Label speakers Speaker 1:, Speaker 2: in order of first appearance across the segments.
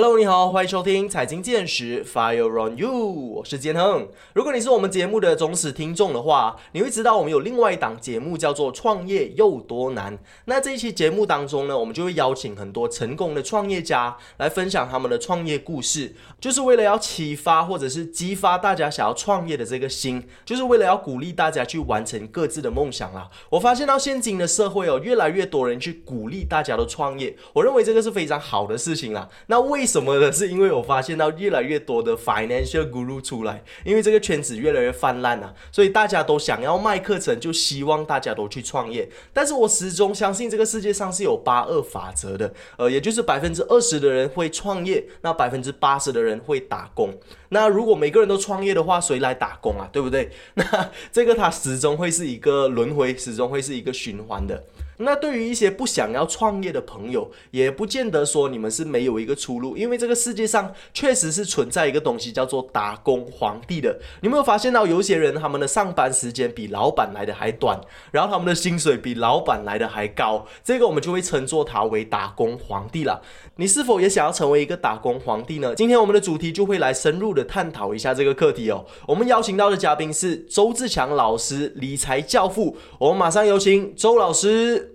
Speaker 1: Hello，你好，欢迎收听财经见识，Fire on you，我是建亨。如果你是我们节目的忠实听众的话，你会知道我们有另外一档节目叫做《创业又多难》。那这一期节目当中呢，我们就会邀请很多成功的创业家来分享他们的创业故事，就是为了要启发或者是激发大家想要创业的这个心，就是为了要鼓励大家去完成各自的梦想啦。我发现到现今的社会哦，越来越多人去鼓励大家的创业，我认为这个是非常好的事情啦。那为什么呢？是因为我发现到越来越多的 financial guru 出来，因为这个圈子越来越泛滥了，所以大家都想要卖课程，就希望大家都去创业。但是我始终相信这个世界上是有八二法则的，呃，也就是百分之二十的人会创业，那百分之八十的人会打工。那如果每个人都创业的话，谁来打工啊？对不对？那这个它始终会是一个轮回，始终会是一个循环的。那对于一些不想要创业的朋友，也不见得说你们是没有一个出路，因为这个世界上确实是存在一个东西叫做打工皇帝的。你没有发现到有些人他们的上班时间比老板来的还短，然后他们的薪水比老板来的还高，这个我们就会称作他为打工皇帝了。你是否也想要成为一个打工皇帝呢？今天我们的主题就会来深入的探讨一下这个课题哦。我们邀请到的嘉宾是周志强老师，理财教父。我们马上有请周老师。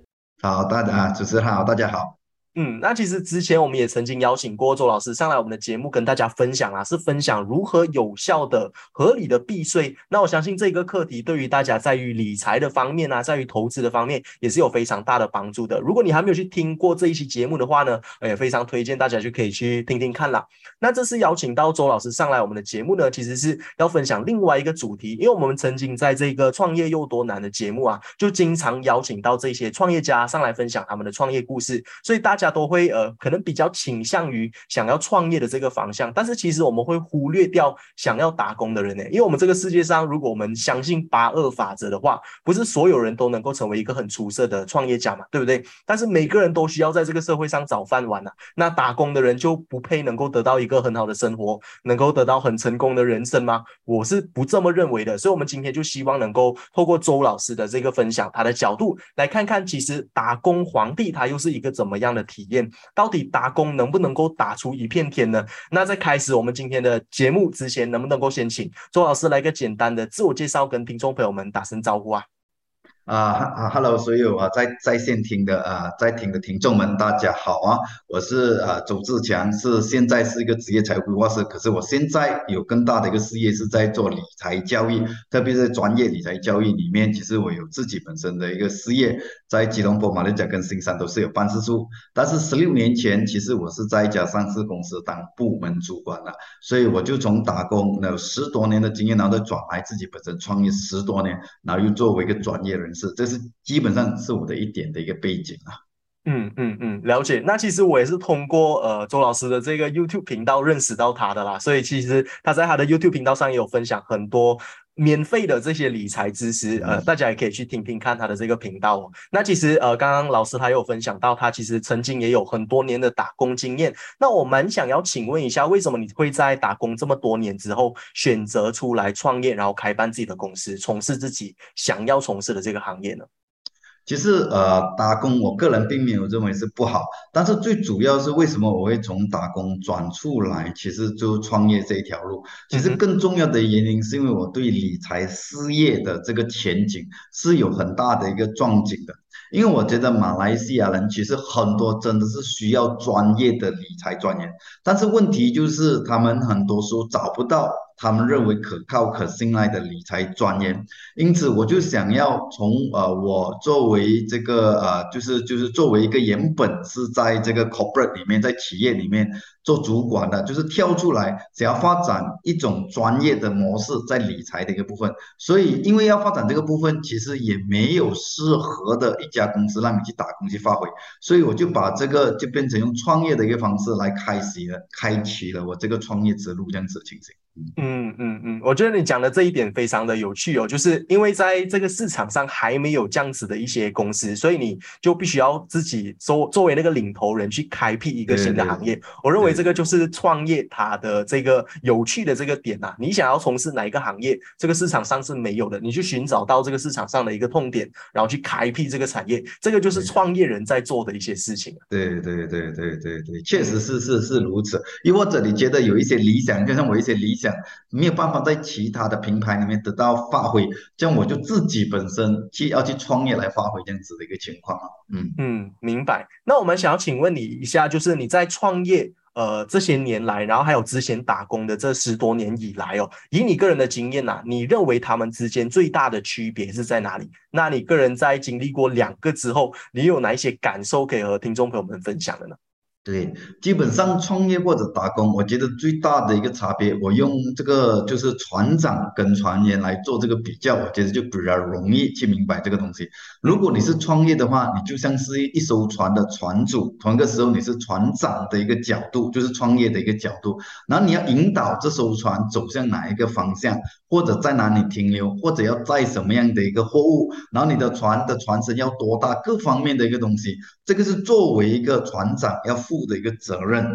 Speaker 2: 好，大家主持人好，大家好。
Speaker 1: 嗯，那其实之前我们也曾经邀请过周老师上来我们的节目，跟大家分享啊，是分享如何有效的、合理的避税。那我相信这个课题对于大家在于理财的方面啊，在于投资的方面也是有非常大的帮助的。如果你还没有去听过这一期节目的话呢，也非常推荐大家就可以去听听看啦。那这次邀请到周老师上来我们的节目呢，其实是要分享另外一个主题，因为我们曾经在这个创业又多难的节目啊，就经常邀请到这些创业家上来分享他们的创业故事，所以大家。大家都会呃，可能比较倾向于想要创业的这个方向，但是其实我们会忽略掉想要打工的人呢，因为我们这个世界上，如果我们相信八二法则的话，不是所有人都能够成为一个很出色的创业家嘛，对不对？但是每个人都需要在这个社会上找饭碗呐，那打工的人就不配能够得到一个很好的生活，能够得到很成功的人生吗？我是不这么认为的，所以我们今天就希望能够透过周老师的这个分享，他的角度来看看，其实打工皇帝他又是一个怎么样的？体验到底打工能不能够打出一片天呢？那在开始我们今天的节目之前，能不能够先请周老师来个简单的自我介绍，跟听众朋友们打声招呼啊？
Speaker 2: 啊哈，Hello，所有啊在在线听的啊在听的听众们，大家好啊！我是啊周志强，是现在是一个职业财务规划师，可是我现在有更大的一个事业是在做理财教育，特别是专业理财教育里面，其实我有自己本身的一个事业，在吉隆坡、马六甲跟新山都是有办事处。但是十六年前，其实我是在一家上市公司当部门主管了，所以我就从打工有十多年的经验，然后再转来自己本身创业十多年，然后又作为一个专业人。是，这是基本上是我的一点的一个背景啊。
Speaker 1: 嗯嗯嗯，了解。那其实我也是通过呃周老师的这个 YouTube 频道认识到他的啦，所以其实他在他的 YouTube 频道上也有分享很多免费的这些理财知识，呃，大家也可以去听听看他的这个频道哦。那其实呃，刚刚老师他有分享到，他其实曾经也有很多年的打工经验。那我蛮想要请问一下，为什么你会在打工这么多年之后，选择出来创业，然后开办自己的公司，从事自己想要从事的这个行业呢？
Speaker 2: 其实呃，打工我个人并没有认为是不好，但是最主要是为什么我会从打工转出来，其实就创业这一条路。其实更重要的原因是因为我对理财事业的这个前景是有很大的一个壮景的。因为我觉得马来西亚人其实很多真的是需要专业的理财专员，但是问题就是他们很多时候找不到。他们认为可靠、可信赖的理财专员，因此我就想要从呃，我作为这个呃，就是就是作为一个原本是在这个 corporate 里面，在企业里面做主管的，就是跳出来想要发展一种专业的模式在理财的一个部分。所以，因为要发展这个部分，其实也没有适合的一家公司让你去打工去发挥，所以我就把这个就变成用创业的一个方式来开始了，开启了我这个创业之路这样子的情形。
Speaker 1: 嗯嗯嗯，我觉得你讲的这一点非常的有趣哦，就是因为在这个市场上还没有这样子的一些公司，所以你就必须要自己作作为那个领头人去开辟一个新的行业。我认为这个就是创业它的这个有趣的这个点呐。你想要从事哪一个行业，这个市场上是没有的，你去寻找到这个市场上的一个痛点，然后去开辟这个产业，这个就是创业人在做的一些事情。
Speaker 2: 对对对对对对，确实是是是如此。又或者你觉得有一些理想，就像我一些理想。讲没有办法在其他的平台里面得到发挥，这样我就自己本身去要去创业来发挥这样子的一个情况啊
Speaker 1: 嗯嗯，明白。那我们想要请问你一下，就是你在创业呃这些年来，然后还有之前打工的这十多年以来哦，以你个人的经验呐，你认为他们之间最大的区别是在哪里？那你个人在经历过两个之后，你有哪一些感受可以和听众朋友们分享的呢？
Speaker 2: 对，基本上创业或者打工，我觉得最大的一个差别，我用这个就是船长跟船员来做这个比较，我觉得就比较容易去明白这个东西。如果你是创业的话，你就像是一艘船的船主，同一个时候你是船长的一个角度，就是创业的一个角度，然后你要引导这艘船走向哪一个方向，或者在哪里停留，或者要载什么样的一个货物，然后你的船的船身要多大，各方面的一个东西，这个是作为一个船长要负。的一个责任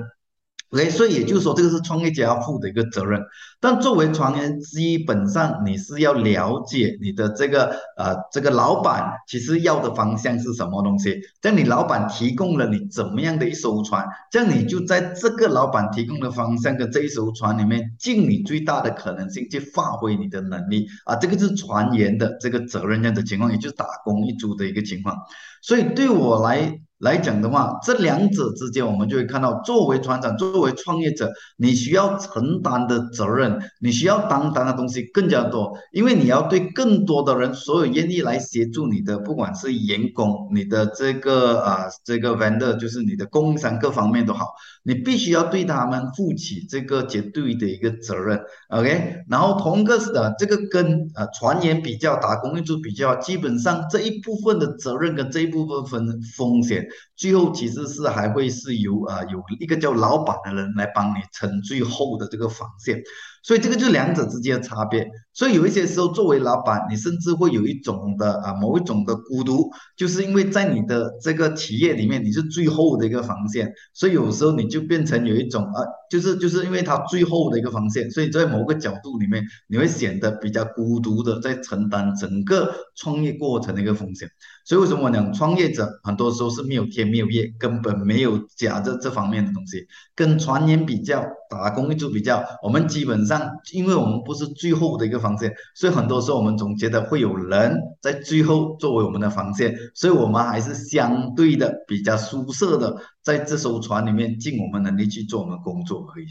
Speaker 2: ，OK，所以也就是说，这个是创业家要负的一个责任。但作为船员，基本上你是要了解你的这个呃这个老板其实要的方向是什么东西。这样你老板提供了你怎么样的一艘船，这样你就在这个老板提供的方向跟这一艘船里面，尽你最大的可能性去发挥你的能力啊。这个是船员的这个责任这样的情况，也就是打工一族的一个情况。所以对我来。来讲的话，这两者之间，我们就会看到，作为船长，作为创业者，你需要承担的责任，你需要担当的东西更加多，因为你要对更多的人，所有愿意来协助你的，不管是员工，你的这个啊，这个 vendor，就是你的供应商，各方面都好，你必须要对他们负起这个绝对的一个责任，OK？然后同个是的，这个跟呃船员比较，打工一族比较，基本上这一部分的责任跟这一部分风风险。最后其实是还会是由啊有一个叫老板的人来帮你撑最后的这个防线。所以这个就是两者之间的差别。所以有一些时候，作为老板，你甚至会有一种的啊某一种的孤独，就是因为在你的这个企业里面，你是最后的一个防线，所以有时候你就变成有一种啊，就是就是因为它最后的一个防线，所以在某个角度里面，你会显得比较孤独的在承担整个创业过程的一个风险。所以为什么我讲创业者很多时候是没有天没有夜，根本没有假这这方面的东西。跟传言比较，打工一族比较，我们基本上，因为我们不是最后的一个防线，所以很多时候我们总觉得会有人在最后作为我们的防线，所以我们还是相对的比较舒适的，在这艘船里面尽我们能力去做我们工作而已。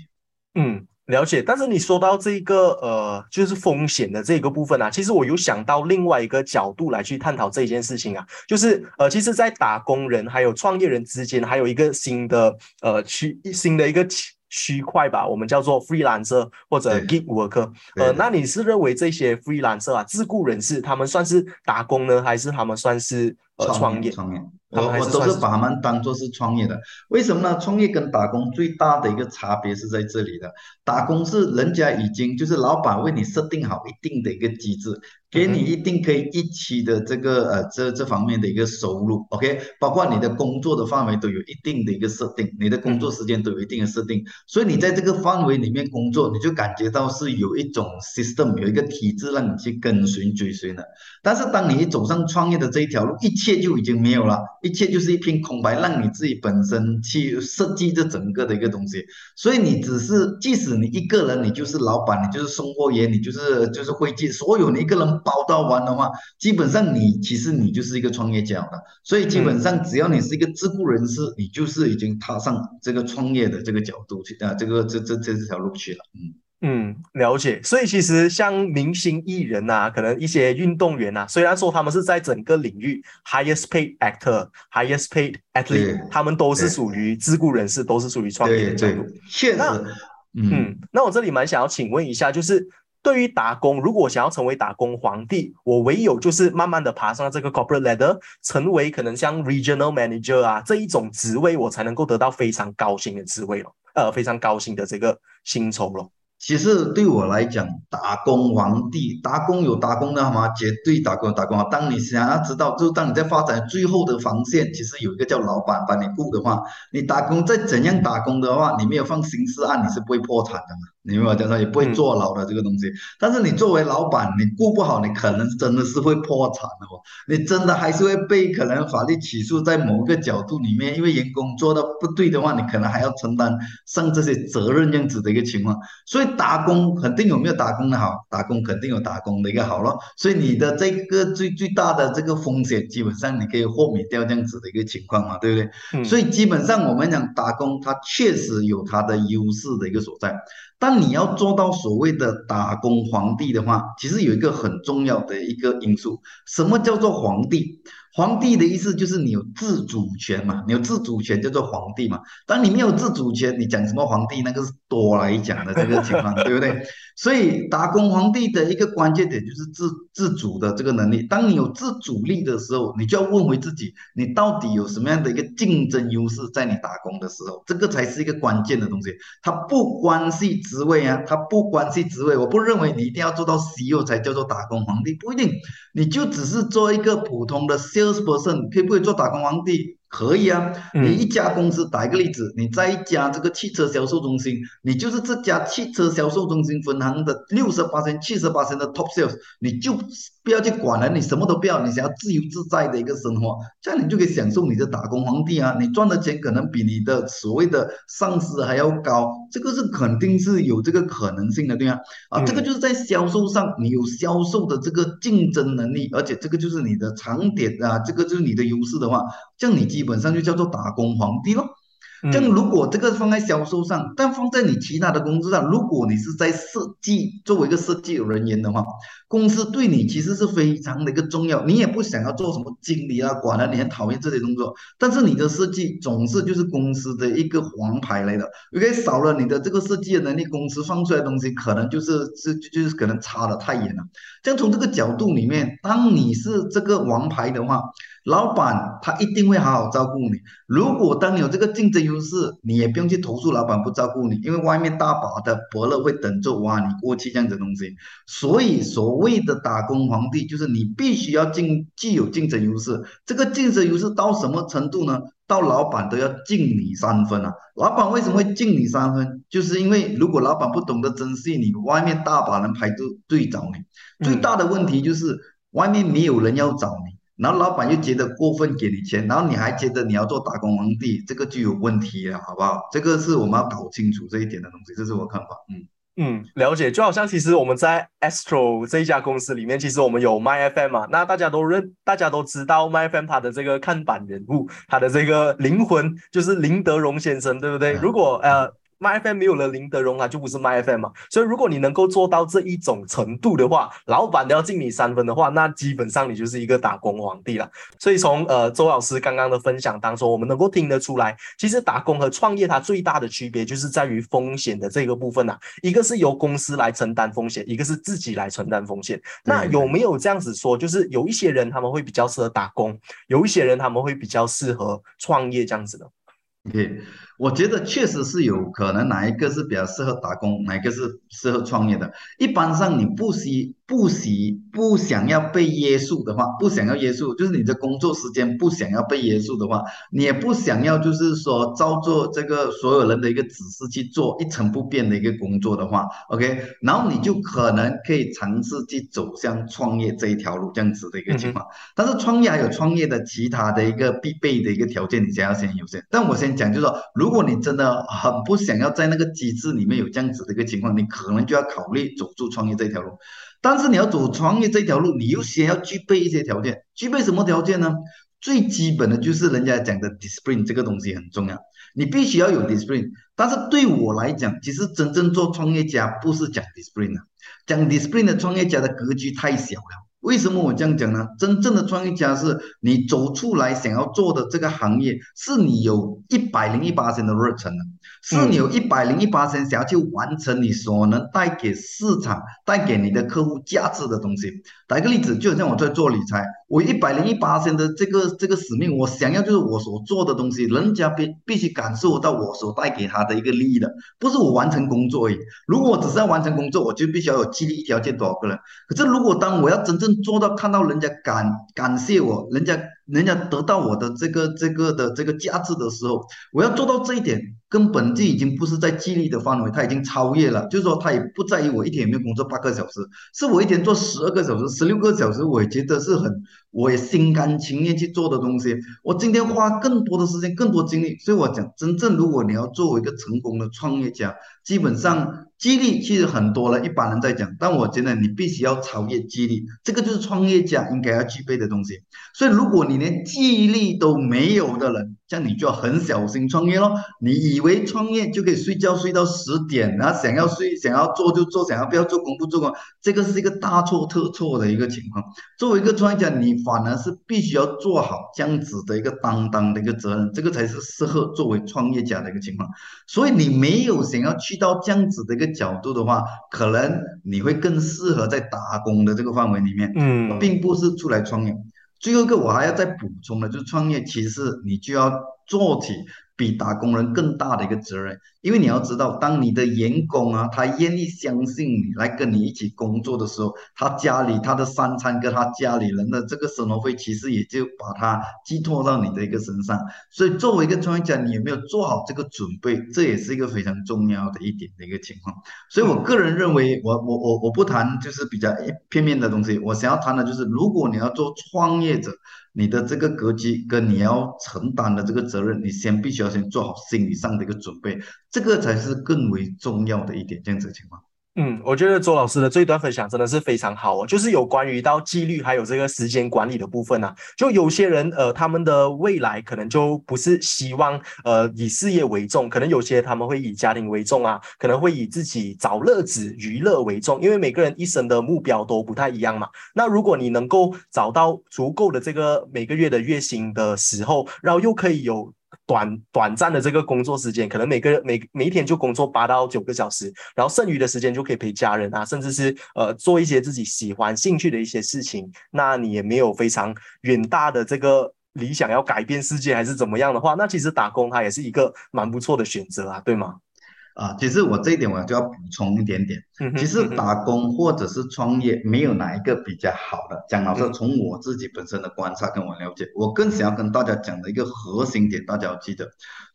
Speaker 1: 嗯。了解，但是你说到这个呃，就是风险的这个部分啊，其实我有想到另外一个角度来去探讨这件事情啊，就是呃，其实，在打工人还有创业人之间，还有一个新的呃区新的一个区区块吧，我们叫做 freelancer 或者 gig worker。呃，那你是认为这些 freelancer 啊，自雇人士，他们算是打工呢，还是他们算是呃创业？
Speaker 2: 创业。我我都是把他们当做是创业的，为什么呢？创业跟打工最大的一个差别是在这里的，打工是人家已经就是老板为你设定好一定的一个机制。给你一定可以一期的这个呃这这方面的一个收入，OK，包括你的工作的范围都有一定的一个设定，你的工作时间都有一定的设定，所以你在这个范围里面工作，你就感觉到是有一种 system，有一个体制让你去跟随追随的。但是当你走上创业的这一条路，一切就已经没有了，一切就是一片空白，让你自己本身去设计这整个的一个东西。所以你只是，即使你一个人，你就是老板，你就是送货员，你就是就是会计，所有你一个人。包到完的话，基本上你其实你就是一个创业家了。所以基本上只要你是一个自雇人士，你就是已经踏上这个创业的这个角度去啊，这个这这这条路去了。嗯
Speaker 1: 嗯，了解。所以其实像明星艺人呐，可能一些运动员呐，虽然说他们是在整个领域 highest paid actor、highest paid athlete，他们都是属于自雇人士，都是属于创业的角度。
Speaker 2: 确实。
Speaker 1: 嗯，那我这里蛮想要请问一下，就是。对于打工，如果想要成为打工皇帝，我唯有就是慢慢的爬上这个 corporate ladder，成为可能像 regional manager 啊这一种职位，我才能够得到非常高薪的职位了，呃，非常高薪的这个薪酬了。
Speaker 2: 其实对我来讲，打工皇帝，打工有打工的好吗？绝对打工有打工啊！当你想要知道，就当你在发展最后的防线，其实有一个叫老板帮你雇的话，你打工再怎样打工的话，你没有放刑事案，你是不会破产的嘛？你明白讲说也不会坐牢的这个东西。但是你作为老板，你顾不好，你可能真的是会破产的哦。你真的还是会被可能法律起诉，在某个角度里面，因为员工做的不对的话，你可能还要承担上这些责任这样子的一个情况。所以打工肯定有没有打工的好，打工肯定有打工的一个好咯。所以你的这个最最大的这个风险，基本上你可以豁免掉这样子的一个情况嘛，对不对？所以基本上我们讲打工，它确实有它的优势的一个所在。但你要做到所谓的打工皇帝的话，其实有一个很重要的一个因素，什么叫做皇帝？皇帝的意思就是你有自主权嘛，你有自主权叫做皇帝嘛。当你没有自主权，你讲什么皇帝，那个是多来讲的这个情况，对不对？所以打工皇帝的一个关键点就是自自主的这个能力。当你有自主力的时候，你就要问回自己，你到底有什么样的一个竞争优势，在你打工的时候，这个才是一个关键的东西。它不关系职位啊，它不关系职位。我不认为你一定要做到 CEO 才叫做打工皇帝，不一定，你就只是做一个普通的 CEO salesperson，可以不可以做打工皇帝？可以啊，你一家公司打一个例子，你在一家这个汽车销售中心，你就是这家汽车销售中心分行的六十八千、七十八千的 top sales，你就不要去管了，你什么都不要，你想要自由自在的一个生活，这样你就可以享受你的打工皇帝啊！你赚的钱可能比你的所谓的上司还要高，这个是肯定是有这个可能性的，对吗？啊，这个就是在销售上，你有销售的这个竞争能力，而且这个就是你的长点啊，这个就是你的优势的话，这样你基本上就叫做打工皇帝咯。这，如果这个放在销售上，但放在你其他的工作上，如果你是在设计作为一个设计人员的话，公司对你其实是非常的一个重要。你也不想要做什么经理啊，管了，你很讨厌这些工作。但是你的设计总是就是公司的一个王牌来的。因为少了你的这个设计的能力，公司放出来的东西可能就是是就是可能差的太远了。这样从这个角度里面，当你是这个王牌的话，老板他一定会好好照顾你。如果当你有这个竞争优势，你也不用去投诉老板不照顾你，因为外面大把的伯乐会等着挖你过去这样子东西。所以所谓的打工皇帝，就是你必须要竞具有竞争优势。这个竞争优势到什么程度呢？到老板都要敬你三分啊！老板为什么会敬你三分？就是因为如果老板不懂得珍惜你，外面大把人排队队找你。最大的问题就是外面没有人要找你。然后老板又觉得过分给你钱，然后你还觉得你要做打工皇帝，这个就有问题了，好不好？这个是我们要搞清楚这一点的东西，这是我看法。嗯
Speaker 1: 嗯，了解。就好像其实我们在 Astro 这一家公司里面，其实我们有 MyFM 嘛，那大家都认，大家都知道 MyFM 它的这个看板人物，他的这个灵魂就是林德荣先生，对不对？如果呃。My FM 没有了林德荣啊，就不是 My FM 嘛。所以如果你能够做到这一种程度的话，老板都要敬你三分的话，那基本上你就是一个打工皇帝了。所以从呃周老师刚刚的分享当中，我们能够听得出来，其实打工和创业它最大的区别就是在于风险的这个部分呐。一个是由公司来承担风险，一个是自己来承担风险。那有没有这样子说，就是有一些人他们会比较适合打工，有一些人他们会比较适合创业这样子的
Speaker 2: ？OK。我觉得确实是有可能，哪一个是比较适合打工，哪一个是适合创业的。一般上，你不喜不喜不想要被约束的话，不想要约束，就是你的工作时间不想要被约束的话，你也不想要就是说照做这个所有人的一个指示去做一成不变的一个工作的话，OK，然后你就可能可以尝试去走向创业这一条路这样子的一个情况。但是创业还有创业的其他的一个必备的一个条件，你先要先有先。但我先讲就是说，如如果你真的很不想要在那个机制里面有这样子的一个情况，你可能就要考虑走出创业这条路。但是你要走创业这条路，你又先要具备一些条件。具备什么条件呢？最基本的就是人家讲的 discipline 这个东西很重要，你必须要有 discipline。但是对我来讲，其实真正做创业家不是讲 discipline 的，讲 discipline 的创业家的格局太小了。为什么我这样讲呢？真正的创业家是你走出来想要做的这个行业，是你有一百零一八的热忱的，是你有一百零一八想要去完成你所能带给市场、带给你的客户价值的东西。打一个例子，就好像我在做理财，我一百零一八的这个这个使命，我想要就是我所做的东西，人家必必须感受到我所带给他的一个利益的，不是我完成工作而已。如果我只是要完成工作，我就必须要有激励一条件多少个人。可是如果当我要真正做到看到人家感感谢我，人家。人家得到我的这个这个的这个价值的时候，我要做到这一点，根本就已经不是在激励的范围，他已经超越了。就是说，他也不在意我一天有没有工作八个小时，是我一天做十二个小时、十六个小时，我也觉得是很，我也心甘情愿去做的东西。我今天花更多的时间、更多精力，所以我讲，真正如果你要作为一个成功的创业家，基本上。激励其实很多了，一般人在讲，但我觉得你必须要超越激励，这个就是创业家应该要具备的东西。所以，如果你连激励都没有的人，这样你就要很小心创业咯。你以为创业就可以睡觉睡到十点，然后想要睡想要做就做，想要不要做工不做工，这个是一个大错特错的一个情况。作为一个创业家，你反而是必须要做好这样子的一个担当的一个责任，这个才是适合作为创业家的一个情况。所以，你没有想要去到这样子的一个。角度的话，可能你会更适合在打工的这个范围里面，嗯，并不是出来创业。最后一个我还要再补充的，就是创业其实你就要做起。比打工人更大的一个责任，因为你要知道，当你的员工啊，他愿意相信你来跟你一起工作的时候，他家里他的三餐跟他家里人的这个生活费，其实也就把它寄托到你的一个身上。所以，作为一个创业家，你有没有做好这个准备，这也是一个非常重要的一点的一个情况。所以我个人认为，我我我我不谈就是比较片面的东西，我想要谈的就是，如果你要做创业者。你的这个格局跟你要承担的这个责任，你先必须要先做好心理上的一个准备，这个才是更为重要的一点，这样子的情况。
Speaker 1: 嗯，我觉得周老师的这一段分享真的是非常好哦，就是有关于到纪律还有这个时间管理的部分呢。就有些人呃，他们的未来可能就不是希望呃以事业为重，可能有些他们会以家庭为重啊，可能会以自己找乐子娱乐为重，因为每个人一生的目标都不太一样嘛。那如果你能够找到足够的这个每个月的月薪的时候，然后又可以有。短短暂的这个工作时间，可能每个每每一天就工作八到九个小时，然后剩余的时间就可以陪家人啊，甚至是呃做一些自己喜欢兴趣的一些事情。那你也没有非常远大的这个理想要改变世界还是怎么样的话，那其实打工它也是一个蛮不错的选择啊，对吗？
Speaker 2: 啊，其实我这一点我就要补充一点点。其实打工或者是创业，没有哪一个比较好的。讲老实，从我自己本身的观察跟我了解，我更想要跟大家讲的一个核心点，大家要记得，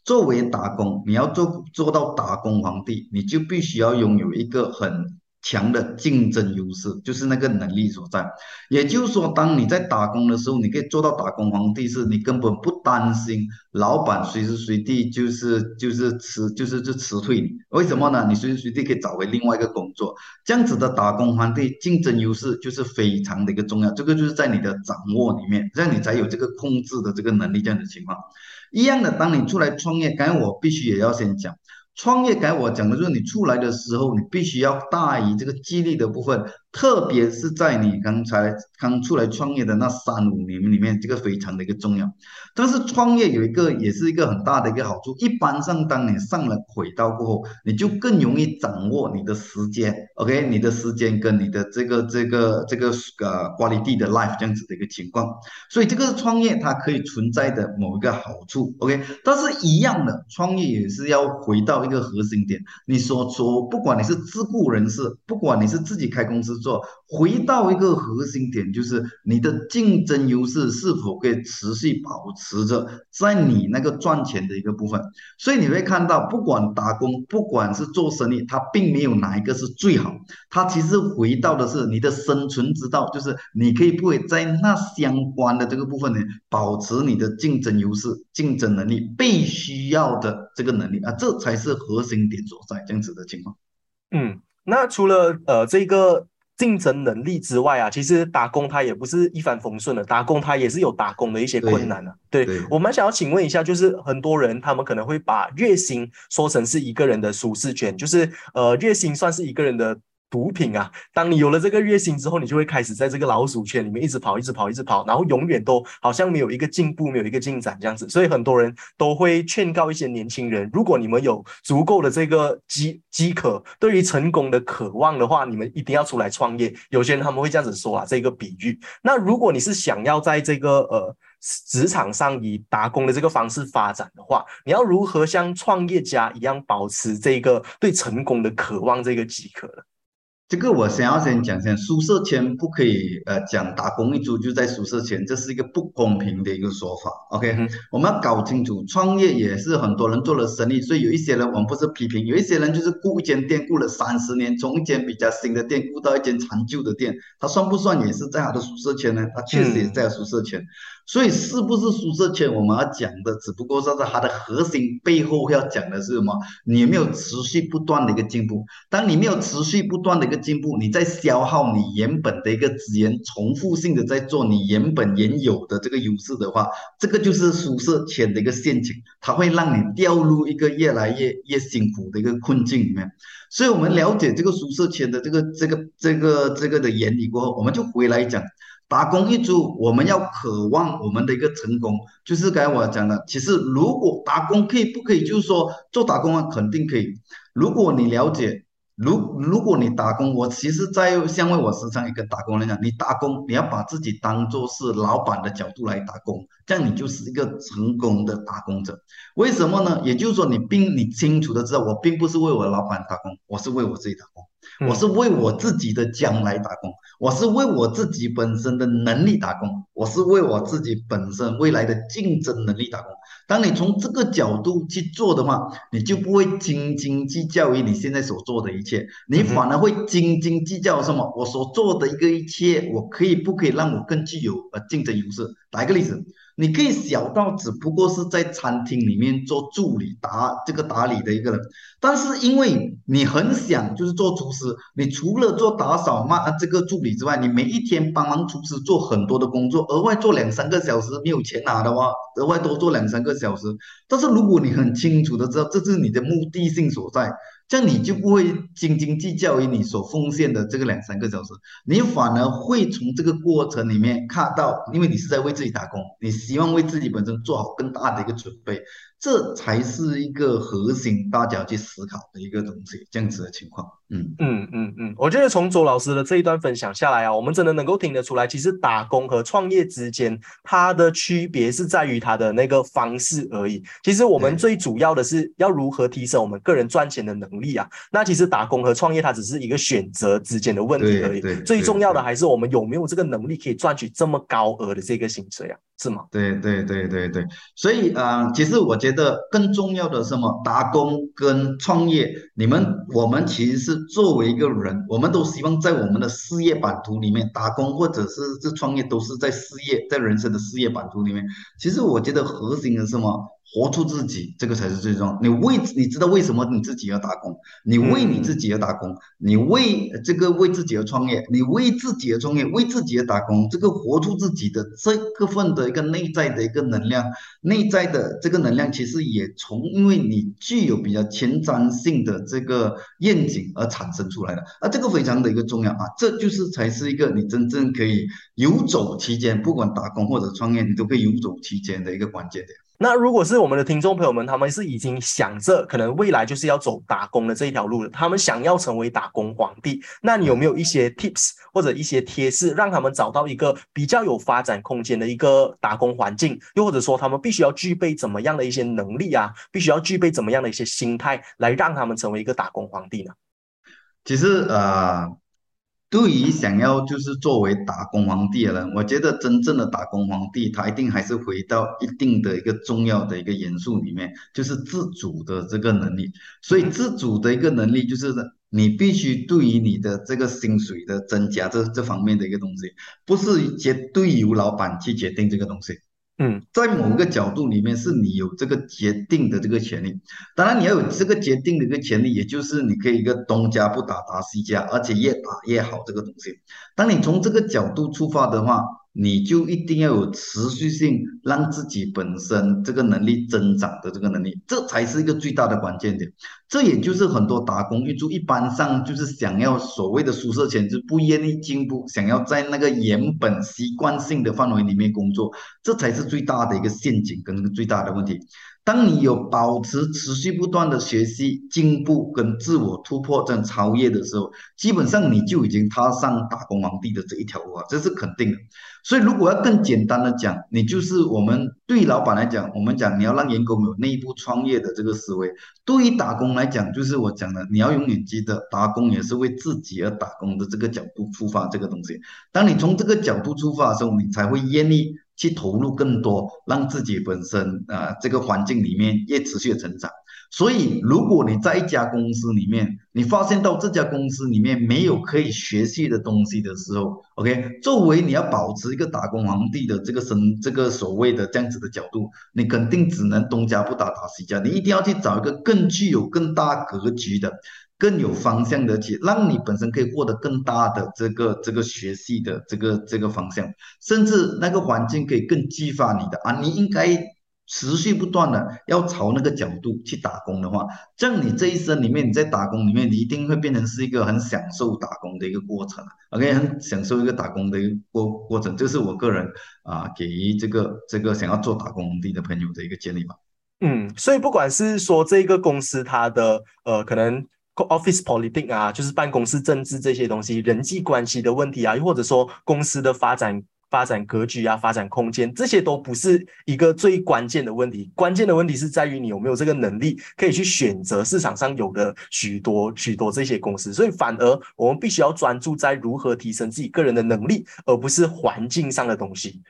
Speaker 2: 作为打工，你要做做到打工皇帝，你就必须要拥有一个很。强的竞争优势就是那个能力所在，也就是说，当你在打工的时候，你可以做到打工皇帝，是你根本不担心老板随时随地就是就是辞就是就辞退你，为什么呢？你随时随地可以找回另外一个工作，这样子的打工皇帝竞争优势就是非常的一个重要，这个就是在你的掌握里面，这样你才有这个控制的这个能力，这样的情况。一样的，当你出来创业，刚才我必须也要先讲。创业，该我讲的就是你出来的时候，你必须要大于这个激励的部分。特别是在你刚才刚出来创业的那三五年里面，这个非常的一个重要。但是创业有一个也是一个很大的一个好处，一般上当你上了轨道过后，你就更容易掌握你的时间，OK，你的时间跟你的这个这个这个呃管理地的 life 这样子的一个情况。所以这个创业它可以存在的某一个好处，OK。但是一样的，创业也是要回到一个核心点，你所说，不管你是自雇人士，不管你是自己开公司。做回到一个核心点，就是你的竞争优势是否可以持续保持着在你那个赚钱的一个部分。所以你会看到，不管打工，不管是做生意，它并没有哪一个是最好。它其实回到的是你的生存之道，就是你可以不会在那相关的这个部分呢，保持你的竞争优势、竞争能力必须要的这个能力啊，这才是核心点所在。这样子的情况。
Speaker 1: 嗯，那除了呃这个。竞争能力之外啊，其实打工它也不是一帆风顺的，打工它也是有打工的一些困难的。对我们想要请问一下，就是很多人他们可能会把月薪说成是一个人的舒适圈，就是呃月薪算是一个人的毒品啊。当你有了这个月薪之后，你就会开始在这个老鼠圈里面一直跑，一直跑，一直跑，然后永远都好像没有一个进步，没有一个进展这样子。所以很多人都会劝告一些年轻人：如果你们有足够的这个饥饥渴，对于成功的渴望的话，你们一定要出来创业。有些人他们会这样子说啊，这个比喻。那如果你是想要在这个呃。职场上以打工的这个方式发展的话，你要如何像创业家一样保持这个对成功的渴望这个饥渴呢？
Speaker 2: 这个我想要先讲先，宿舍圈不可以呃讲打工一族就在宿舍圈，这是一个不公平的一个说法。OK，我们要搞清楚，创业也是很多人做了生意，所以有一些人我们不是批评，有一些人就是雇一间店雇了三十年，从一间比较新的店雇到一间残旧的店，他算不算也是在他的宿舍圈呢？他确实也在宿舍圈。所以是不是宿舍圈，我们要讲的只不过是在它的核心背后要讲的是什么？你有没有持续不断的一个进步？当你没有持续不断的一个进步，你在消耗你原本的一个资源，重复性的在做你原本原有的这个优势的话，这个就是宿舍圈的一个陷阱，它会让你掉入一个越来越越辛苦的一个困境里面。所以我们了解这个宿舍圈的这个这个这个这个的原理过后，我们就回来讲。打工一族，我们要渴望我们的一个成功，就是刚才我讲的。其实，如果打工可以不可以，就是说做打工啊，肯定可以。如果你了解，如如果你打工，我其实，在像为我时常一个打工来讲，你打工你要把自己当做是老板的角度来打工，这样你就是一个成功的打工者。为什么呢？也就是说，你并你清楚的知道，我并不是为我老板打工，我是为我自己打工。我是为我自己的将来打工，我是为我自己本身的能力打工，我是为我自己本身未来的竞争能力打工。当你从这个角度去做的话，你就不会斤斤计较于你现在所做的一切，你反而会斤斤计较什么？我所做的一个一切，我可以不可以让我更具有呃竞争优势？打一个例子。你可以小到只不过是在餐厅里面做助理打这个打理的一个人，但是因为你很想就是做厨师，你除了做打扫嘛这个助理之外，你每一天帮忙厨师做很多的工作，额外做两三个小时没有钱拿的话，额外多做两三个小时。但是如果你很清楚的知道这是你的目的性所在。这样你就不会斤斤计较于你所奉献的这个两三个小时，你反而会从这个过程里面看到，因为你是在为自己打工，你希望为自己本身做好更大的一个准备。这才是一个核心，大家去思考的一个东西，这样子的情况。嗯
Speaker 1: 嗯嗯嗯，我觉得从周老师的这一段分享下来啊，我们真的能够听得出来，其实打工和创业之间，它的区别是在于它的那个方式而已。其实我们最主要的是要如何提升我们个人赚钱的能力啊。那其实打工和创业，它只是一个选择之间的问题而已。最重要的还是我们有没有这个能力可以赚取这么高额的这个薪水啊。是吗？
Speaker 2: 对对对对对，所以啊，其实我觉得更重要的什么？打工跟创业，你们我们其实是作为一个人，我们都希望在我们的事业版图里面打工，或者是这创业，都是在事业在人生的事业版图里面。其实我觉得核心的什么？活出自己，这个才是最重要。你为你知道为什么你自己要打工？你为你自己要打工，你为这个为自己而创业，你为自己而创业，为自己而打工。这个活出自己的这个份的一个内在的一个能量，内在的这个能量，其实也从因为你具有比较前瞻性的这个愿景而产生出来的。啊，这个非常的一个重要啊，这就是才是一个你真正可以游走期间，不管打工或者创业，你都可以游走期间的一个关键点。
Speaker 1: 那如果是我们的听众朋友们，他们是已经想着可能未来就是要走打工的这一条路了，他们想要成为打工皇帝，那你有没有一些 tips 或者一些贴士，让他们找到一个比较有发展空间的一个打工环境？又或者说，他们必须要具备怎么样的一些能力啊？必须要具备怎么样的一些心态，来让他们成为一个打工皇帝呢？
Speaker 2: 其实呃。对于想要就是作为打工皇帝的人，我觉得真正的打工皇帝，他一定还是回到一定的一个重要的一个元素里面，就是自主的这个能力。所以自主的一个能力，就是你必须对于你的这个薪水的增加这这方面的一个东西，不是绝对由老板去决定这个东西。
Speaker 1: 嗯，
Speaker 2: 在某个角度里面，是你有这个决定的这个权利。当然，你要有这个决定的一个权利，也就是你可以一个东家不打打西家，而且越打越好这个东西。当你从这个角度出发的话，你就一定要有持续性，让自己本身这个能力增长的这个能力，这才是一个最大的关键点。这也就是很多打工一族一般上就是想要所谓的舒适圈，就不愿意进步，想要在那个原本习惯性的范围里面工作，这才是最大的一个陷阱跟最大的问题。当你有保持持续不断的学习、进步跟自我突破这样超越的时候，基本上你就已经踏上打工皇帝的这一条路啊，这是肯定的。所以，如果要更简单的讲，你就是我们对老板来讲，我们讲你要让员工有内部创业的这个思维；对于打工来讲，就是我讲的，你要永远记得，打工也是为自己而打工的这个角度出发，这个东西。当你从这个角度出发的时候，你才会愿意。去投入更多，让自己本身啊这个环境里面越持续成长。所以，如果你在一家公司里面，你发现到这家公司里面没有可以学习的东西的时候，OK，作为你要保持一个打工皇帝的这个身这个所谓的这样子的角度，你肯定只能东家不打打西家，你一定要去找一个更具有更大格局的。更有方向的去，让你本身可以获得更大的这个这个学习的这个这个方向，甚至那个环境可以更激发你的啊！你应该持续不断的要朝那个角度去打工的话，这样你这一生里面你在打工里面，你一定会变成是一个很享受打工的一个过程，OK，很享受一个打工的一个过过程，这是我个人啊给予这个这个想要做打工的的朋友的一个建议吧。
Speaker 1: 嗯，所以不管是说这个公司它的呃可能。Office politics 啊，就是办公室政治这些东西，人际关系的问题啊，又或者说公司的发展、发展格局啊、发展空间，这些都不是一个最关键的问题。关键的问题是在于你有没有这个能力，可以去选择市场上有的许多许多这些公司。所以，反而我们必须要专注在如何提升自己个人的能力，而不是环境上的东西。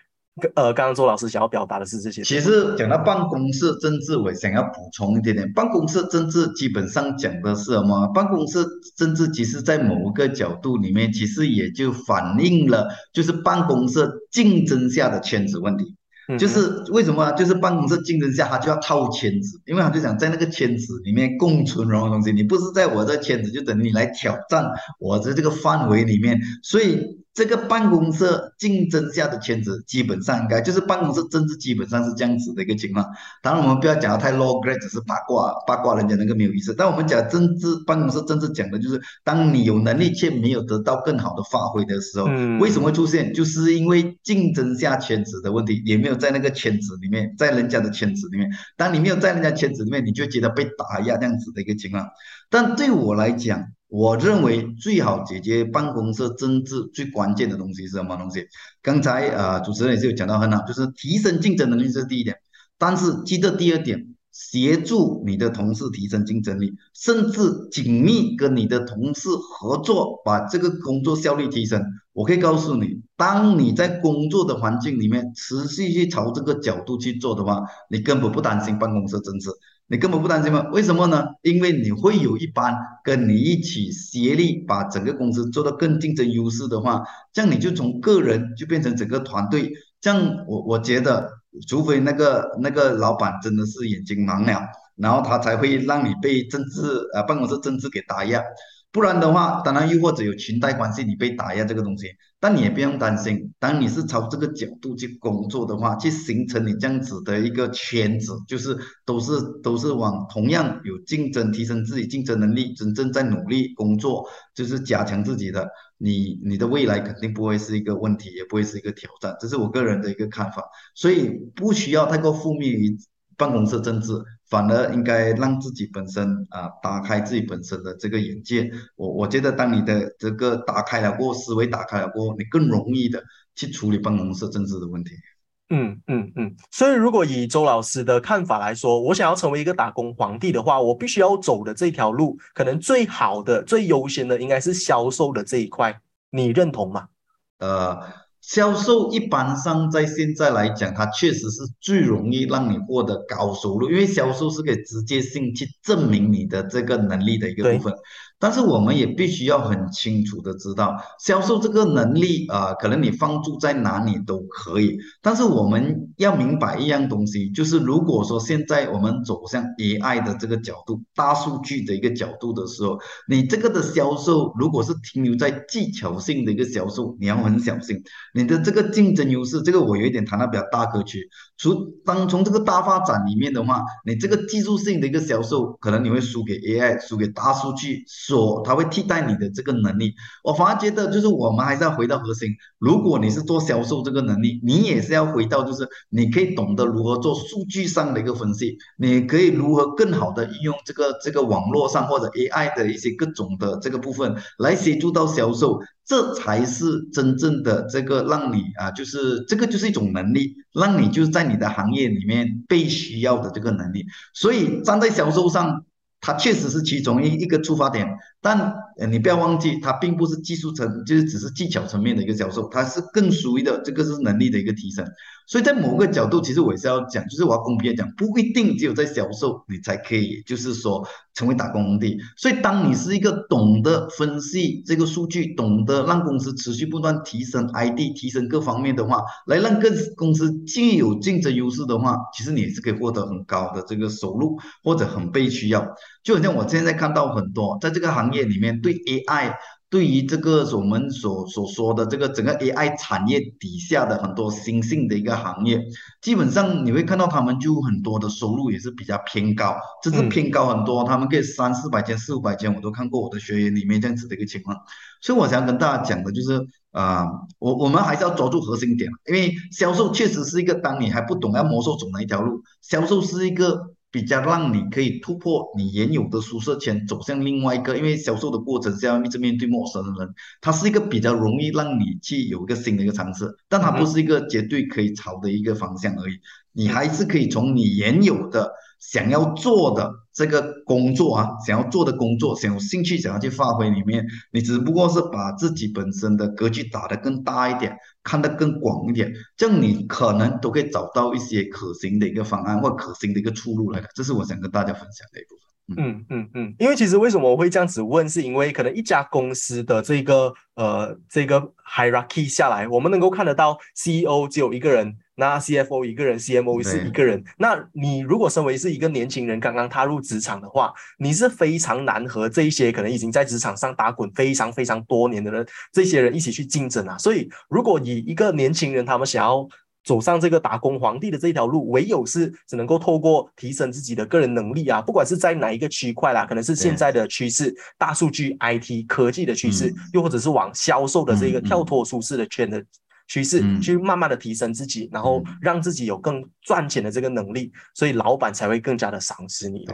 Speaker 1: 呃，刚刚周老师想要表达的是这些。
Speaker 2: 其实讲到办公室政治，我想要补充一点点。办公室政治基本上讲的是什么？办公室政治其实，在某个角度里面，其实也就反映了，就是办公室竞争下的圈子问题。就是为什么？就是办公室竞争下，他就要套圈子，因为他就想在那个圈子里面共存荣的东西。你不是在我这圈子，就等于你来挑战我的这个范围里面，所以。这个办公室竞争下的圈子，基本上应该就是办公室政治，基本上是这样子的一个情况。当然，我们不要讲的太 low grade，只是八卦八卦，人家那个没有意思。但我们讲政治，办公室政治讲的就是，当你有能力却没有得到更好的发挥的时候，为什么会出现？就是因为竞争下圈子的问题，也没有在那个圈子里面，在人家的圈子里面。当你没有在人家圈子里面，你就觉得被打压这样子的一个情况。但对我来讲，我认为最好解决办公室政治最关键的东西是什么东西？刚才啊，主持人也是有讲到很好，就是提升竞争能力是第一点，但是记得第二点，协助你的同事提升竞争力，甚至紧密跟你的同事合作，把这个工作效率提升。我可以告诉你，当你在工作的环境里面持续去朝这个角度去做的话，你根本不担心办公室政治。你根本不担心吗？为什么呢？因为你会有一班跟你一起协力把整个公司做到更竞争优势的话，这样你就从个人就变成整个团队。这样我我觉得，除非那个那个老板真的是眼睛盲了，然后他才会让你被政治啊办公室政治给打压。不然的话，当然又或者有裙带关系，你被打压这个东西，但你也不用担心。当你是朝这个角度去工作的话，去形成你这样子的一个圈子，就是都是都是往同样有竞争、提升自己竞争能力、真正在努力工作，就是加强自己的，你你的未来肯定不会是一个问题，也不会是一个挑战。这是我个人的一个看法，所以不需要太过负面于办公室政治。反而应该让自己本身啊，打开自己本身的这个眼界。我我觉得，当你的这个打开了过，思维打开了过，你更容易的去处理办公室政治的问题。
Speaker 1: 嗯嗯嗯。所以，如果以周老师的看法来说，我想要成为一个打工皇帝的话，我必须要走的这条路，可能最好的、最优先的应该是销售的这一块。你认同吗？
Speaker 2: 呃。销售一般上在现在来讲，它确实是最容易让你获得高收入，因为销售是可以直接性去证明你的这个能力的一个部分。但是我们也必须要很清楚的知道，销售这个能力啊，可能你放注在哪里都可以。但是我们要明白一样东西，就是如果说现在我们走向 AI 的这个角度、大数据的一个角度的时候，你这个的销售如果是停留在技巧性的一个销售，你要很小心你的这个竞争优势。这个我有一点谈到比较大格局。从当从这个大发展里面的话，你这个技术性的一个销售，可能你会输给 AI，输给大数据，所它会替代你的这个能力。我反而觉得，就是我们还是要回到核心。如果你是做销售这个能力，你也是要回到，就是你可以懂得如何做数据上的一个分析，你可以如何更好的运用这个这个网络上或者 AI 的一些各种的这个部分来协助到销售。这才是真正的这个让你啊，就是这个就是一种能力，让你就是在你的行业里面被需要的这个能力。所以站在销售上，它确实是其中一一个出发点。但，你不要忘记，它并不是技术层，就是只是技巧层面的一个销售，它是更属于的这个是能力的一个提升。所以在某个角度，其实我也是要讲，就是我要公平的讲，不一定只有在销售你才可以，就是说成为打工皇帝。所以当你是一个懂得分析这个数据，懂得让公司持续不断提升 ID，提升各方面的话，来让各公司既有竞争优势的话，其实你是可以获得很高的这个收入，或者很被需要。就好像我现在看到很多在这个行业里面，对 AI，对于这个我们所所说的这个整个 AI 产业底下的很多新兴的一个行业，基本上你会看到他们就很多的收入也是比较偏高，甚至偏高很多，他们可以三四百千、四五百千，我都看过我的学员里面这样子的一个情况。所以我想跟大家讲的就是，啊，我我们还是要抓住核心点，因为销售确实是一个当你还不懂要魔兽走哪一条路，销售是一个。比较让你可以突破你原有的舒适圈，走向另外一个，因为销售的过程是要一直面对陌生的人，它是一个比较容易让你去有一个新的一个尝试，但它不是一个绝对可以朝的一个方向而已，你还是可以从你原有的。想要做的这个工作啊，想要做的工作，想有兴趣想要去发挥里面，你只不过是把自己本身的格局打得更大一点，看得更广一点，这样你可能都可以找到一些可行的一个方案或可行的一个出路来的。这是我想跟大家分享的一部分。
Speaker 1: 嗯嗯嗯，因为其实为什么我会这样子问，是因为可能一家公司的这个呃这个 hierarchy 下来，我们能够看得到 CEO 只有一个人。那 CFO 一个人，CMO 是一个人。那你如果身为是一个年轻人，刚刚踏入职场的话，你是非常难和这一些可能已经在职场上打滚非常非常多年的人，这些人一起去竞争啊。所以，如果以一个年轻人，他们想要走上这个打工皇帝的这条路，唯有是只能够透过提升自己的个人能力啊，不管是在哪一个区块啦，可能是现在的趋势，大数据、IT 科技的趋势，又或者是往销售的这个跳脱舒适的圈的。趋势去慢慢的提升自己，然后让自己有更赚钱的这个能力，所以老板才会更加的赏识你。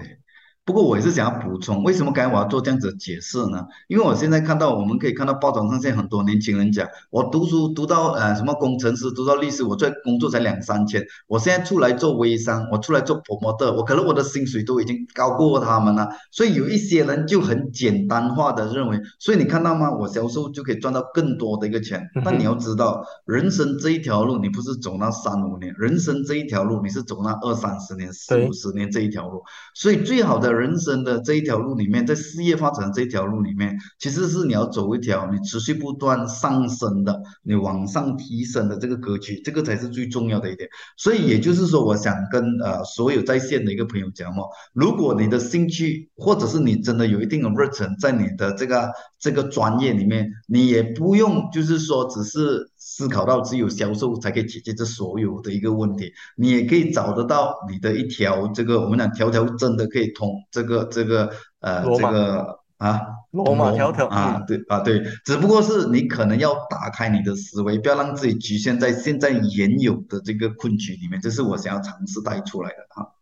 Speaker 2: 不过我也是想要补充，为什么刚才我要做这样子的解释呢？因为我现在看到，我们可以看到报章上现在很多年轻人讲，我读书读到呃什么工程师，读到律师，我在工作才两三千，我现在出来做微商，我出来做婆模的，我可能我的薪水都已经高过他们了。所以有一些人就很简单化的认为，所以你看到吗？我销售就可以赚到更多的一个钱。但你要知道，人生这一条路，你不是走那三五年，人生这一条路，你是走那二三十年、四五十年这一条路。所以最好的。人生的这一条路里面，在事业发展这一条路里面，其实是你要走一条你持续不断上升的、你往上提升的这个格局，这个才是最重要的一点。所以也就是说，我想跟呃所有在线的一个朋友讲哦，如果你的兴趣或者是你真的有一定的热忱在你的这个这个专业里面，你也不用就是说只是。思考到只有销售才可以解决这所有的一个问题，你也可以找得到你的一条这个我们讲条条真的可以通这个这个呃这个啊
Speaker 1: 罗马条条
Speaker 2: 啊对啊对，只不过是你可能要打开你的思维，不要让自己局限在现在原有的这个困局里面，这是我想要尝试带出来的哈。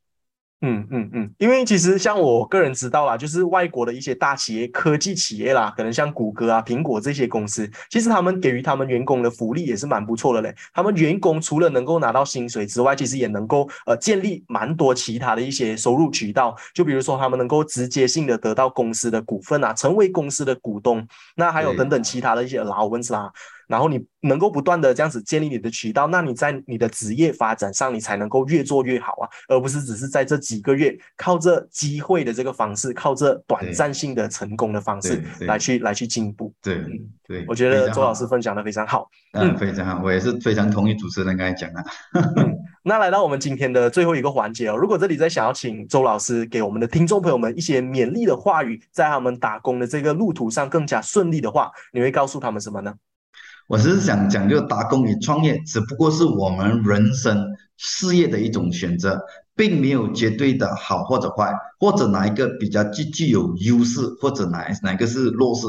Speaker 1: 嗯嗯嗯，因为其实像我个人知道啦，就是外国的一些大企业、科技企业啦，可能像谷歌啊、苹果这些公司，其实他们给予他们员工的福利也是蛮不错的嘞。他们员工除了能够拿到薪水之外，其实也能够呃建立蛮多其他的一些收入渠道。就比如说，他们能够直接性的得到公司的股份啊，成为公司的股东，那还有等等其他的一些劳文斯啦。然后你能够不断的这样子建立你的渠道，那你在你的职业发展上，你才能够越做越好啊，而不是只是在这几个月靠这机会的这个方式，靠这短暂性的成功的方式来去来去进步。
Speaker 2: 对，对，
Speaker 1: 我觉得周老师分享的非常好。
Speaker 2: 嗯，非常好，我也是非常同意主持人刚才讲的。
Speaker 1: 那来到我们今天的最后一个环节哦，如果这里再想要请周老师给我们的听众朋友们一些勉励的话语，在他们打工的这个路途上更加顺利的话，你会告诉他们什么呢？
Speaker 2: 我只是想讲，就打工与创业只不过是我们人生事业的一种选择，并没有绝对的好或者坏，或者哪一个比较具具有优势，或者哪哪个是弱势。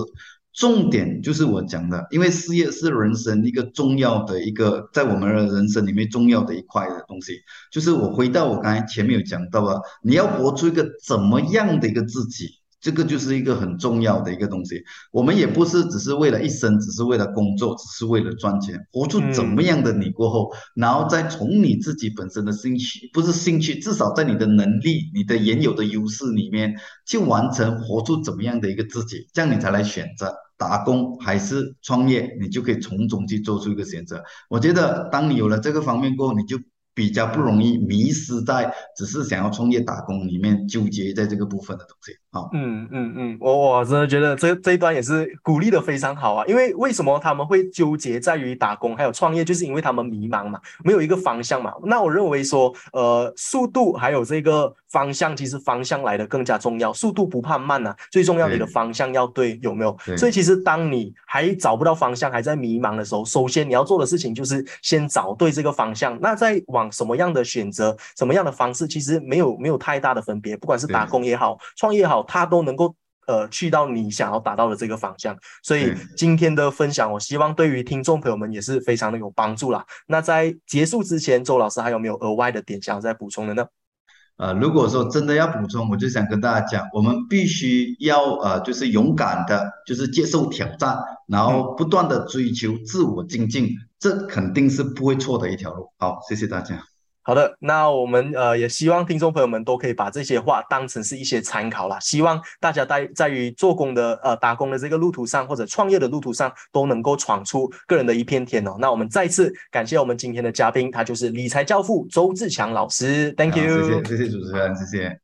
Speaker 2: 重点就是我讲的，因为事业是人生一个重要的一个，在我们的人生里面重要的一块的东西。就是我回到我刚才前面有讲到了，你要活出一个怎么样的一个自己，这个就是一个很重要的一个东西。我们也不是只是为了一生，只是为了工作，只是为了赚钱，活出怎么样的你过后，然后再从你自己本身的兴趣，不是兴趣，至少在你的能力、你的原有的优势里面，去完成活出怎么样的一个自己，这样你才来选择。打工还是创业，你就可以从中去做出一个选择。我觉得，当你有了这个方面过后，你就。比较不容易迷失在只是想要创业打工里面纠结在这个部分的东西好，
Speaker 1: 嗯嗯嗯，我我真的觉得这这一段也是鼓励的非常好啊。因为为什么他们会纠结在于打工还有创业，就是因为他们迷茫嘛，没有一个方向嘛。那我认为说，呃，速度还有这个方向，其实方向来的更加重要。速度不怕慢呐，最重要你的方向要对，有没有？所以其实当你还找不到方向，还在迷茫的时候，首先你要做的事情就是先找对这个方向。那再往什么样的选择，什么样的方式，其实没有没有太大的分别。不管是打工也好，创业好，它都能够呃去到你想要达到的这个方向。所以今天的分享，我希望对于听众朋友们也是非常的有帮助啦。那在结束之前，周老师还有没有额外的点想要再补充的呢？
Speaker 2: 呃，如果说真的要补充，我就想跟大家讲，我们必须要呃，就是勇敢的，就是接受挑战，然后不断的追求自我精进，这肯定是不会错的一条路。好，谢谢大家。
Speaker 1: 好的，那我们呃也希望听众朋友们都可以把这些话当成是一些参考啦。希望大家在在于做工的呃打工的这个路途上，或者创业的路途上，都能够闯出个人的一片天哦。那我们再次感谢我们今天的嘉宾，他就是理财教父周志强老师。Thank you，
Speaker 2: 谢谢谢谢主持人，谢谢。